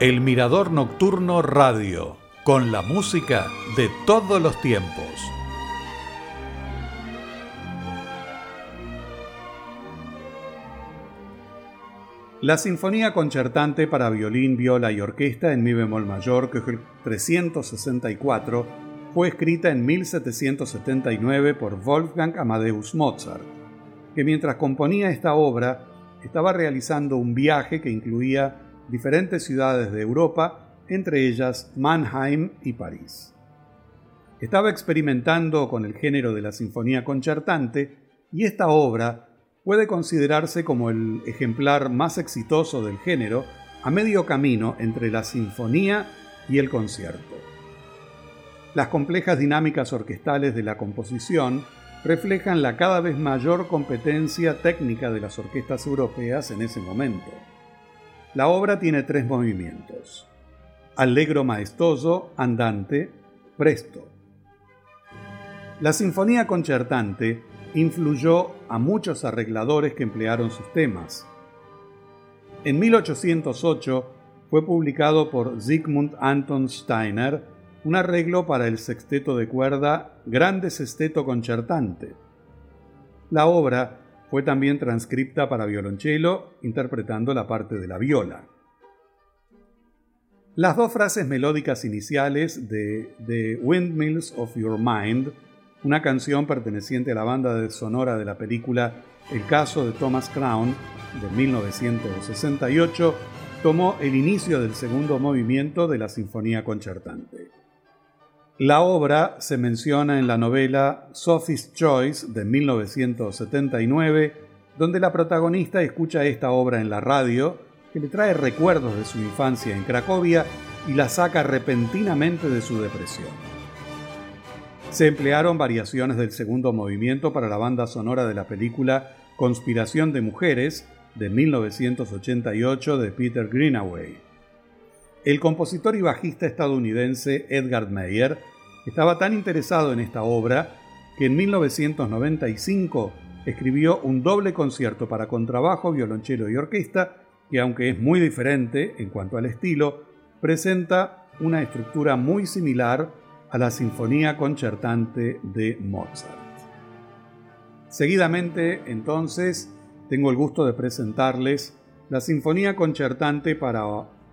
El Mirador Nocturno Radio, con la música de todos los tiempos. La Sinfonía Concertante para violín, viola y orquesta en mi bemol mayor, que es el 364, fue escrita en 1779 por Wolfgang Amadeus Mozart, que mientras componía esta obra estaba realizando un viaje que incluía diferentes ciudades de Europa, entre ellas Mannheim y París. Estaba experimentando con el género de la sinfonía concertante y esta obra puede considerarse como el ejemplar más exitoso del género a medio camino entre la sinfonía y el concierto. Las complejas dinámicas orquestales de la composición reflejan la cada vez mayor competencia técnica de las orquestas europeas en ese momento. La obra tiene tres movimientos. Allegro maestoso, andante, presto. La sinfonía concertante influyó a muchos arregladores que emplearon sus temas. En 1808 fue publicado por Sigmund Anton Steiner un arreglo para el sexteto de cuerda Grande Sesteto Concertante. La obra fue también transcripta para violonchelo, interpretando la parte de la viola. Las dos frases melódicas iniciales de The Windmills of Your Mind, una canción perteneciente a la banda sonora de la película El caso de Thomas Crown de 1968, tomó el inicio del segundo movimiento de la Sinfonía Concertante. La obra se menciona en la novela Sophie's Choice de 1979, donde la protagonista escucha esta obra en la radio, que le trae recuerdos de su infancia en Cracovia y la saca repentinamente de su depresión. Se emplearon variaciones del segundo movimiento para la banda sonora de la película Conspiración de Mujeres de 1988 de Peter Greenaway. El compositor y bajista estadounidense Edgar Meyer estaba tan interesado en esta obra que en 1995 escribió un doble concierto para contrabajo, violonchelo y orquesta que aunque es muy diferente en cuanto al estilo, presenta una estructura muy similar a la Sinfonía Concertante de Mozart. Seguidamente, entonces, tengo el gusto de presentarles la Sinfonía Concertante para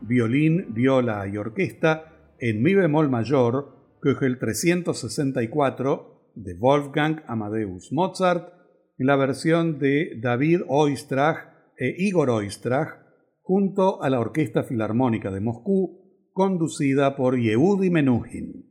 violín, viola y orquesta en mi bemol mayor, el 364 de Wolfgang Amadeus Mozart, en la versión de David Oistrach e Igor Oistrach, junto a la Orquesta Filarmónica de Moscú, conducida por Yehudi Menuhin.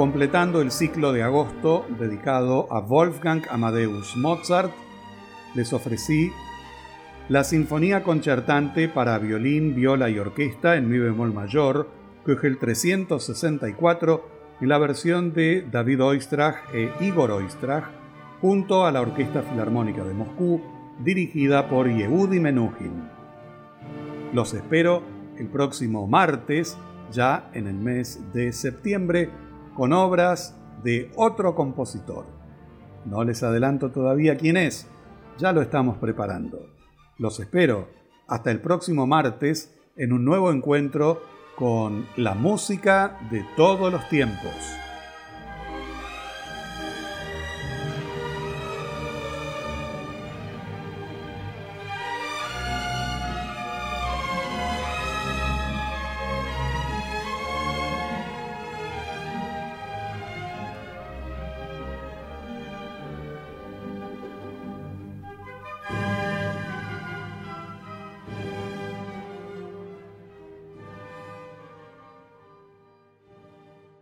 Completando el ciclo de agosto dedicado a Wolfgang Amadeus Mozart, les ofrecí la Sinfonía Concertante para violín, viola y orquesta en mi bemol mayor, el 364, en la versión de David Oistrach e Igor Oistrach, junto a la Orquesta Filarmónica de Moscú, dirigida por Yehudi Menuhin. Los espero el próximo martes, ya en el mes de septiembre, con obras de otro compositor. No les adelanto todavía quién es, ya lo estamos preparando. Los espero hasta el próximo martes en un nuevo encuentro con la música de todos los tiempos.